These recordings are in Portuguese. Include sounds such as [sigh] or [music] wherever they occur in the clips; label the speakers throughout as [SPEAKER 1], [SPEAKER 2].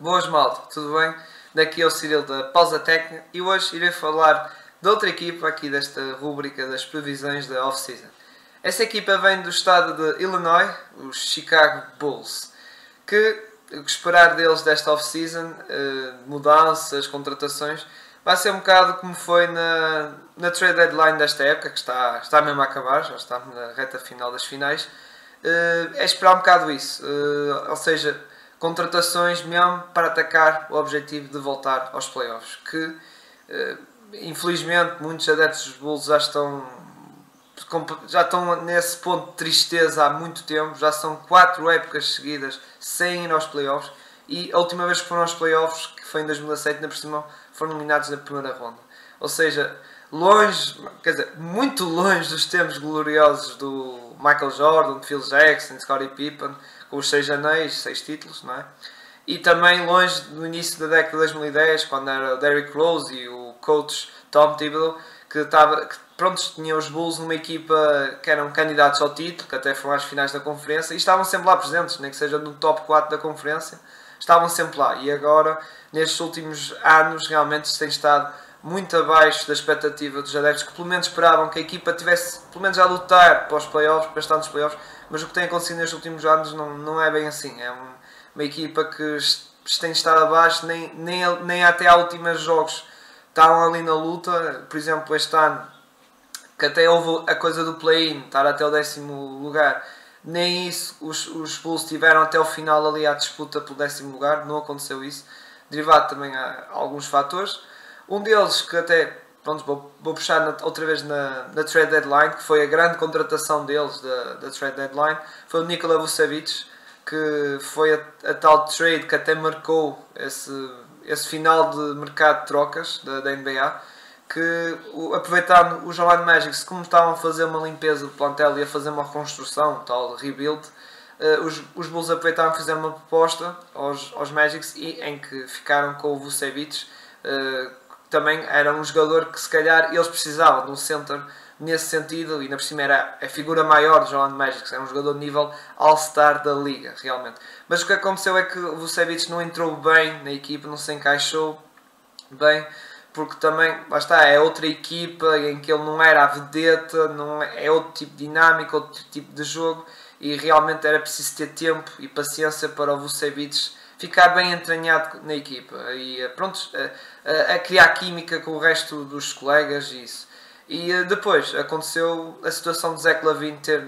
[SPEAKER 1] Boas malta, tudo bem? Daqui é o Cirilo da Pausa Técnica e hoje irei falar de outra equipa aqui desta rúbrica das previsões da off-season. Essa equipa vem do estado de Illinois, os Chicago Bulls, que o que esperar deles desta off-season, eh, mudanças, contratações, vai ser um bocado como foi na, na trade deadline desta época, que está, está mesmo a acabar, já estamos na reta final das finais, eh, é esperar um bocado isso, eh, ou seja, contratações mesmo para atacar o objetivo de voltar aos playoffs, que infelizmente muitos adeptos dos Bulls já estão já estão nesse ponto de tristeza há muito tempo, já são quatro épocas seguidas sem ir aos playoffs e a última vez que foram aos playoffs, que foi em 2007, ainda por cima, foram eliminados na primeira ronda. Ou seja, longe, quer dizer, muito longe dos tempos gloriosos do Michael Jordan, Phil Jackson, Scottie Pippen, com os seis anéis, seis títulos, não é? E também longe do início da década de 2010, quando era o Derrick Rose e o coach Tom Thibodeau, que, estava, que pronto, tinha os Bulls numa equipa que eram candidatos ao título, que até foram às finais da conferência, e estavam sempre lá presentes, nem que seja no top 4 da conferência, estavam sempre lá. E agora, nestes últimos anos, realmente se tem estado muito abaixo da expectativa dos adeptos, que pelo menos esperavam que a equipa tivesse, pelo menos a lutar para os playoffs, para estar nos playoffs, mas o que tem acontecido nestes últimos anos não, não é bem assim. É uma, equipa que tem estado abaixo, nem, nem, nem até há últimos jogos estavam ali na luta, por exemplo, este ano, que até houve a coisa do play-in, estar até o décimo lugar, nem isso os, os Bulls tiveram até o final ali à disputa pelo décimo lugar, não aconteceu isso, derivado também a alguns fatores. Um deles que até, pronto, vou, vou puxar na, outra vez na, na trade deadline, que foi a grande contratação deles da, da trade deadline, foi o Nikola Vucevic, que foi a, a tal trade que até marcou esse esse final de mercado de trocas da, da NBA, que aproveitando os Orlando Magic, como estavam a fazer uma limpeza do plantel e a fazer uma reconstrução, tal rebuild, uh, os, os Bulls aproveitaram e fizeram uma proposta aos, aos Magics e, em que ficaram com o Vucevic, uh, também era um jogador que se calhar eles precisavam de um center nesse sentido, e ainda por cima era a figura maior de João Magic, é um jogador de nível All-Star da liga, realmente. Mas o que aconteceu é que o Vucevic não entrou bem na equipa, não se encaixou bem, porque também, lá está, é outra equipa em que ele não era a vedeta, não é, é outro tipo de dinâmica, outro tipo de jogo, e realmente era preciso ter tempo e paciência para o Vucevic ficar bem entranhado na equipa e pronto, a, criar química com o resto dos colegas e isso. E eh, depois aconteceu a situação de Zé Lavine ter,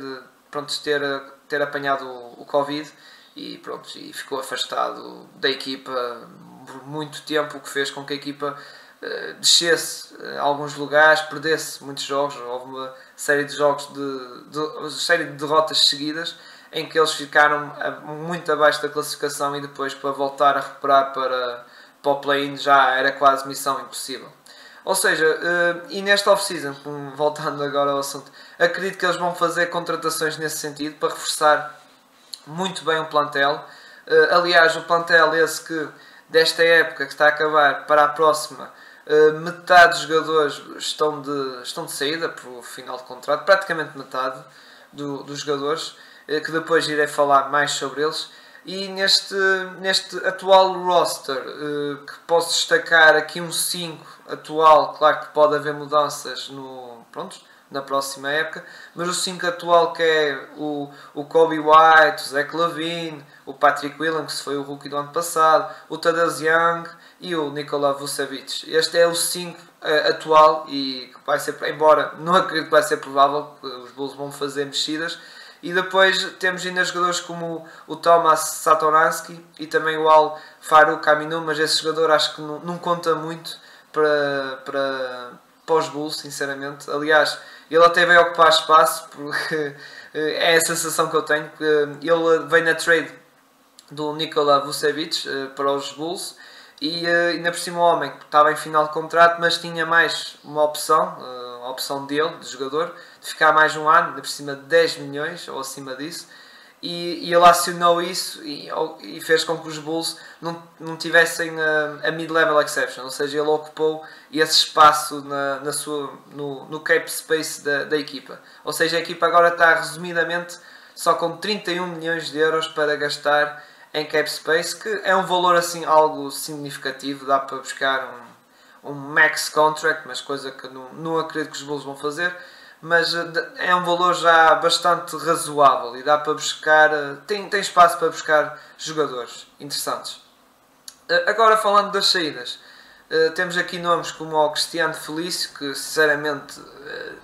[SPEAKER 1] pronto, ter, ter apanhado o, Covid e, pronto, e ficou afastado da equipa por muito tempo, o que fez com que a equipa uh, descesse alguns lugares, perdesse muitos jogos. Houve uma série de jogos de, de uma série de derrotas seguidas em que eles ficaram muito abaixo da classificação e depois para voltar a recuperar para, para o play-in já era quase missão impossível. Ou seja, uh, e nesta off-season, [laughs] voltando agora ao assunto, acredito que eles vão fazer contratações nesse sentido para reforçar muito bem o plantel. Uh, aliás, o plantel esse que desta época que está a acabar para a próxima, uh, metade dos jogadores estão de, estão de saída por final de contrato, praticamente metade do, dos jogadores, que depois irei falar mais sobre eles. E neste, neste atual roster, uh, que posso destacar aqui um 5 atual, claro que pode haver mudanças no, pronto, na próxima época, mas o 5 atual que é o, o Kobe White, o Zach Lavine, o Patrick Williams, que foi o rookie do ano passado, o Tadeusz Young e o Nikola Vucevic. Este é o 5 uh, eh, atual e que vai ser, embora não acredito que vai ser provável, os Bulls vão fazer mexidas, e depois temos ainda jogadores como o Thomas Satoransky e também o Al Farouk Aminu, mas esse jogador acho que não, não conta muito para, para, para os Bulls, sinceramente. Aliás, ele até vai ocupar espaço, porque [laughs] é a sensação que eu tenho. Que ele vem na trade do Nikola Vucevic eh, para os Bulls e eh, ainda por cima o homem estava em final de contrato, mas tinha mais uma opção, eh, opção dele, de jogador, de ficar mais um ano, ainda por cima de 10 milhões ou acima disso. E, e ele acionou isso e, e, fez com que os Bulls não, não tivessem a, a mid-level exception, ou seja, ele ocupou esse espaço na, na sua, no, no cap space da, da equipa. Ou seja, a equipa agora está resumidamente só com 31 milhões de euros para gastar em cap space, que é um valor assim algo significativo, dá para buscar um, um max contract, mas coisa que não, não acredito que os Bulls vão fazer, mas eh, é um valor já bastante razoável e dá para buscar, eh, tem, tem espaço para buscar jogadores interessantes. Eh, agora falando das saídas, temos aqui nomes como o Cristiano Felício, que sinceramente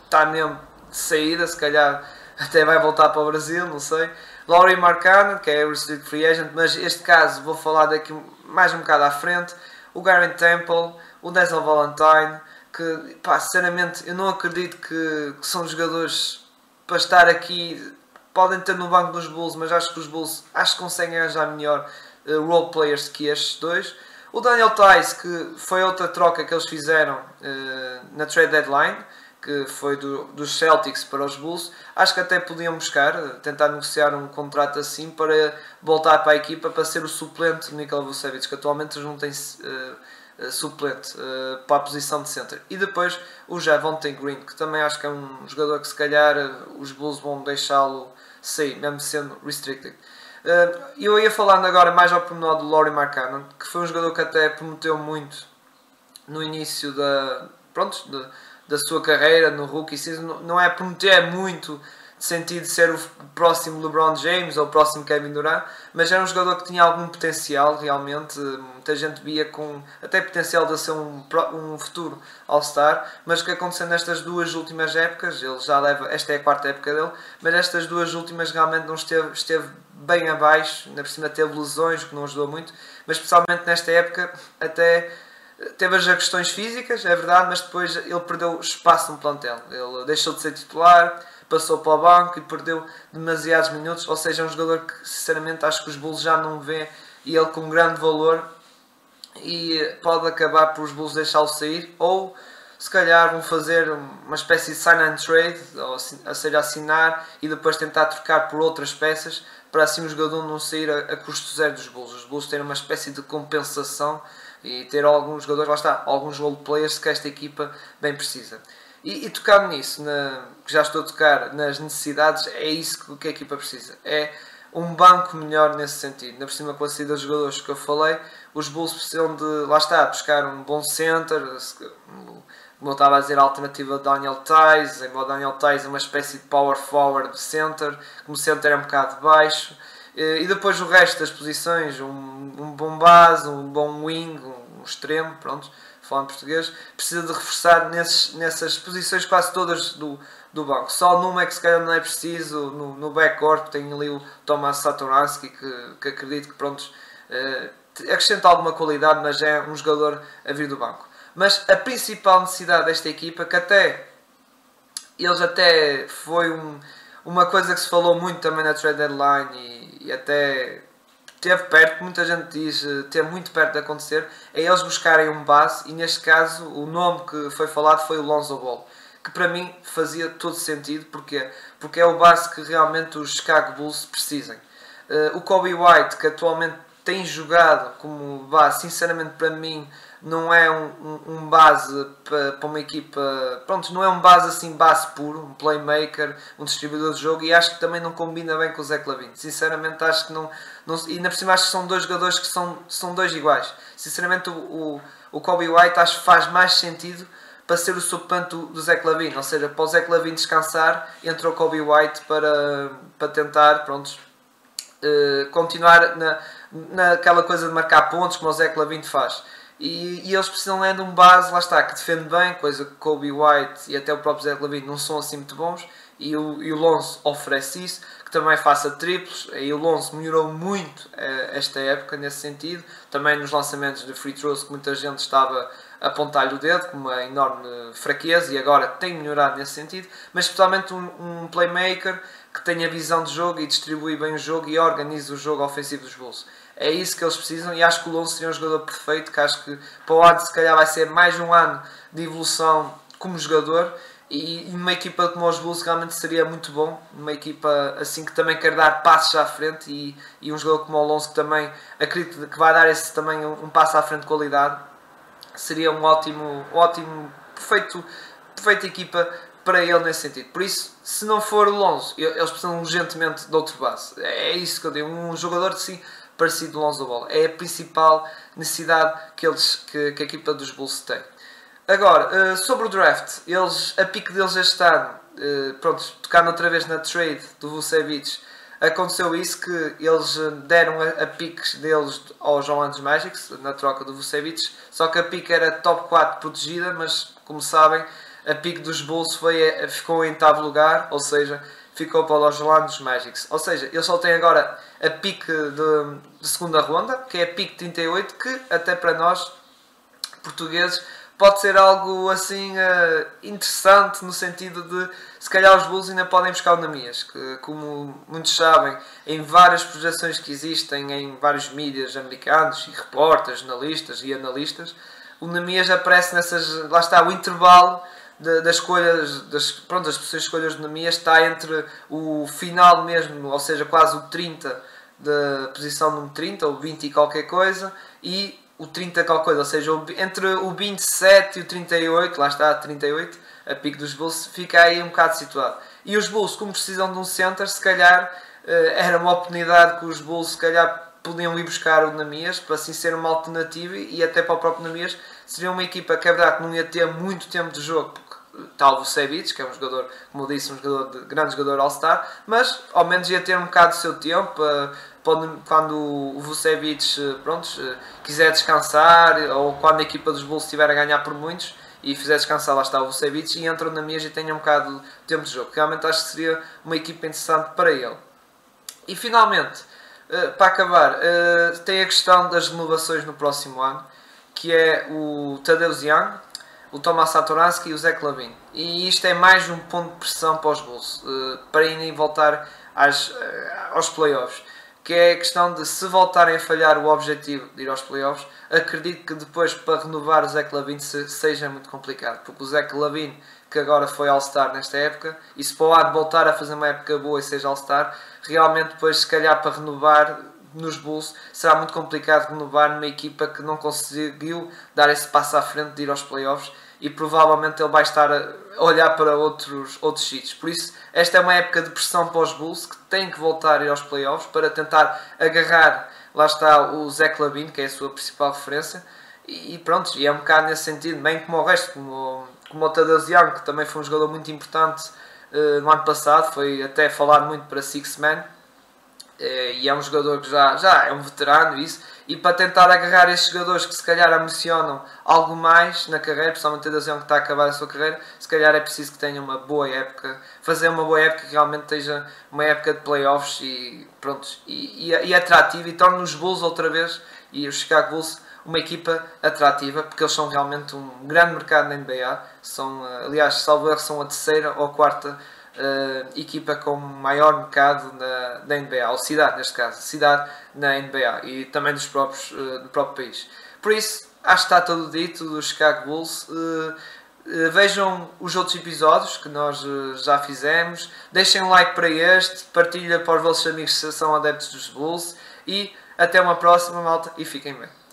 [SPEAKER 1] está mesmo de saída, se calhar [laughs] até vai voltar para o Brasil, não sei. Laurie Marcano, que é o Restricted Free Agent, mas este caso vou falar daqui mais um bocado à frente. O Garen Temple, o Denzel Valentine, que pá, sinceramente eu não acredito que, que, são jogadores para estar aqui. Podem ter no banco dos Bulls, mas acho que os Bulls acho que conseguem arranjar melhor uh, role players que estes dois. O Daniel Tice, que foi outra troca que eles fizeram uh, na trade deadline que foi do, dos Celtics para os Bulls, acho que até podiam buscar, tentar negociar um contrato assim para voltar para a equipa para ser o suplente do Nikola Vucevic, que atualmente não tem uh, suplente uh, para a posição de center. E depois o Javonte Green, que também acho que é um jogador que se calhar uh, os Bulls vão deixá-lo sair, mesmo sendo restricted. E eu ia falando agora mais ao pormenor do Laurie Markkanen, que foi um jogador que até prometeu muito no início da, pronto, de, da sua carreira no rookie season, não é prometer muito de sentido ser o próximo LeBron James ou o próximo Kevin Durant, mas era um jogador que tinha algum potencial realmente, muita gente via com até potencial de ser um, um futuro All-Star, mas o que aconteceu nestas duas últimas épocas, ele já leva, esta é a quarta época dele, mas estas duas últimas realmente não esteve, esteve bem abaixo, ainda por cima teve lesões, que não ajudou muito, mas especialmente nesta época até Teve as questões físicas, é verdade, mas depois ele perdeu espaço no plantel. Ele deixou de ser titular, passou para o banco e perdeu demasiados minutos. Ou seja, é um jogador que, sinceramente, acho que os Bulls já não vê e ele com grande valor e pode acabar por os Bulls deixá-lo sair ou se calhar vão fazer uma espécie de sign and trade, ou seja, assinar e depois tentar trocar por outras peças para assim o jogador não sair a, a custo zero dos Bulls. Os Bulls terem uma espécie de compensação e ter alguns jogadores, lá está, alguns role players que esta equipa bem precisa. E, e tocando nisso, na, que já estou a tocar nas necessidades, é isso que a equipa precisa. É um banco melhor nesse sentido. Na por cima, com a saída dos jogadores que eu falei, os Bulls precisam de, lá está, buscar um bom center, como eu estava a dizer, a alternativa de Daniel Tais, embora Daniel Tais é uma espécie de power forward center, como center é um bocado baixo, e depois o resto das posições, um, um bom base, um bom wing, um extremo, pronto, falando português, precisa de reforçar nesses, nessas posições quase todas do, do banco. Só numa é que se calhar não é preciso, no, no backcourt tem ali o Thomas Satoransky, que, que acredito que pronto, eh, acrescenta alguma qualidade, mas é um jogador a vir do banco. Mas a principal necessidade desta equipa, que até eles até foi um, uma coisa que se falou muito também na trade deadline e, e até teve perto, muita gente diz eh, ter muito perto de acontecer, é eles buscarem um base e neste caso o nome que foi falado foi o Lonzo Ball, que para mim fazia todo sentido, porque porque é o base que realmente os Chicago Bulls precisam. Uh, o Kobe White, que atualmente tem jogado como base, sinceramente para mim não é um, um, um base para, para, uma equipa, pronto, não é um base assim, base puro, um playmaker, um distribuidor de jogo e acho que também não combina bem com o Zé Clavin. Sinceramente acho que não, não e na por cima acho que são dois jogadores que são, são dois iguais. Sinceramente o, o, o Kobe White acho que faz mais sentido para ser o suplente do, Zé Clavin, ou seja, para o Zé Clavin descansar, entra o Kobe White para, para tentar, pronto, uh, continuar na, naquela coisa de marcar pontos como o Zé Clavin faz. E, e, eles precisam é de um base, lá está, que defende bem, coisa que Kobe White e até o próprio Zé Lavine não são assim muito bons. E o, e o Lonzo oferece isso, que também faça triplos. E o Lonzo melhorou muito eh, esta época nesse sentido. Também nos lançamentos de free throws, que muita gente estava a apontar-lhe o dedo como uma enorme fraqueza e agora tem melhorado nesse sentido. Mas especialmente um, um playmaker que tenha visão de jogo e distribui bem o jogo e organiza o jogo ofensivo dos Bulls. É isso que eles precisam e acho que o Lonzo seria um jogador perfeito, que acho que para o lado se calhar vai ser mais um ano de evolução como jogador e uma equipa como os Bulls realmente seria muito bom, uma equipa assim que também quer dar passos à frente e, e um jogador como o Alonso que também acredito que vai dar esse também um, passo à frente de qualidade seria um ótimo, ótimo perfeito, perfeita equipa para ele nesse sentido. Por isso, se não for o Lonzo, eles precisam urgentemente de outro base. É isso que eu digo. Um jogador assim parecido de Lonzo Ball. É a principal necessidade que, eles, que, que a equipa dos Bulls tem. Agora, uh, sobre o draft, eles, a pique deles este ano, uh, pronto, tocando outra vez na trade do Vucevic, aconteceu isso que eles deram a, a piques deles aos Orlando Magics na troca do Vucevic, só que a pique era top 4 protegida, mas como sabem, a pique dos Bulls foi, eh, ficou em oitavo lugar, ou seja, ficou para os Orlando Magics. Ou seja, eles só têm agora a pique de, de segunda ronda, que é a pique 38, que até para nós, portugueses, pode ser algo assim uh, interessante no sentido de se calhar os Bulls ainda podem buscar o Namias, que como muitos sabem, em várias projeções que existem em vários mídias americanos e repórteres, jornalistas e analistas, o Namias aparece nessas, lá está, o intervalo das escolhas, das, pronto, das possíveis escolhas de Namias está entre o final mesmo, ou seja, quase o 30 da posição número 30, ou 20 e qualquer coisa, e o 30 qualquer coisa, ou seja, entre o 27 e o 38, lá está, 38, a pico dos Bulls, fica aí um bocado situado. E os Bulls, como precisam de um center, se calhar eh, era uma oportunidade que os Bulls, se calhar, podiam ir buscar o Namias, para assim ser uma alternativa e até para o próprio Namias seria uma equipa que é verdade que não ia ter muito tempo de jogo, tal Vucevic, que é um jogador, como disse, um jogador de, grande jogador All-Star, mas ao menos ia ter um bocado do seu tempo, pode, quando o Vucevic uh, pronto, uh, quiser descansar, ou quando a equipa dos Bulls estiver a ganhar por muitos, e fizer descansar, lá está o Vucevic, e entram na mesa e tenham um bocado de tempo de jogo. Realmente acho que seria uma equipa interessante para ele. E finalmente, para acabar, tem a questão das renovações no próximo ano, que é o Tadeusz Young, o Thomas Satoransky e o Zé Lavin. E isto é mais um ponto de pressão para os Bulls, uh, para irem voltar às, uh, aos playoffs. Que é a questão de se voltarem a falhar o objetivo de ir aos playoffs, acredito que depois para renovar o Zé Lavin se, seja muito complicado. Porque o Zé Lavin, que agora foi All-Star nesta época, e se para o lado voltar a fazer uma época boa e seja All-Star, realmente depois se calhar para renovar nos Bulls será muito complicado renovar numa equipa que não conseguiu dar esse passo à frente de ir aos playoffs e provavelmente ele vai estar a olhar para outros, outros sítios. Por isso, esta é uma época de pressão para os Bulls que têm que voltar a ir aos playoffs para tentar agarrar, lá está o Zach Lavine, que é a sua principal referência, e pronto, e é um bocado nesse sentido, bem como o resto, como, como o Tadeusz Young, que também foi um jogador muito importante uh, no ano passado, foi até falado muito para Six Man, e é um jogador que já, já é um veterano, isso, e para tentar agarrar estes jogadores que se calhar ambicionam algo mais na carreira, principalmente a Dazion que está a acabar a sua carreira, se calhar é preciso que tenha uma boa época, fazer uma boa época que realmente esteja uma época de playoffs e pronto, e, e, e atrativa e torne os Bulls outra vez e os Chicago Bulls uma equipa atrativa, porque eles são realmente um grande mercado na NBA, são, aliás, salvo são a terceira ou quarta uh, equipa com maior mercado na, na NBA, ou cidade neste caso, cidade na NBA e também dos próprios, uh, do próprio país. Por isso, acho que está tudo dito do Chicago Bulls. Uh, vejam os outros episódios que nós já fizemos, deixem um like para este, partilha para os vossos amigos que são adeptos dos Bulls e até uma próxima malta e fiquem bem.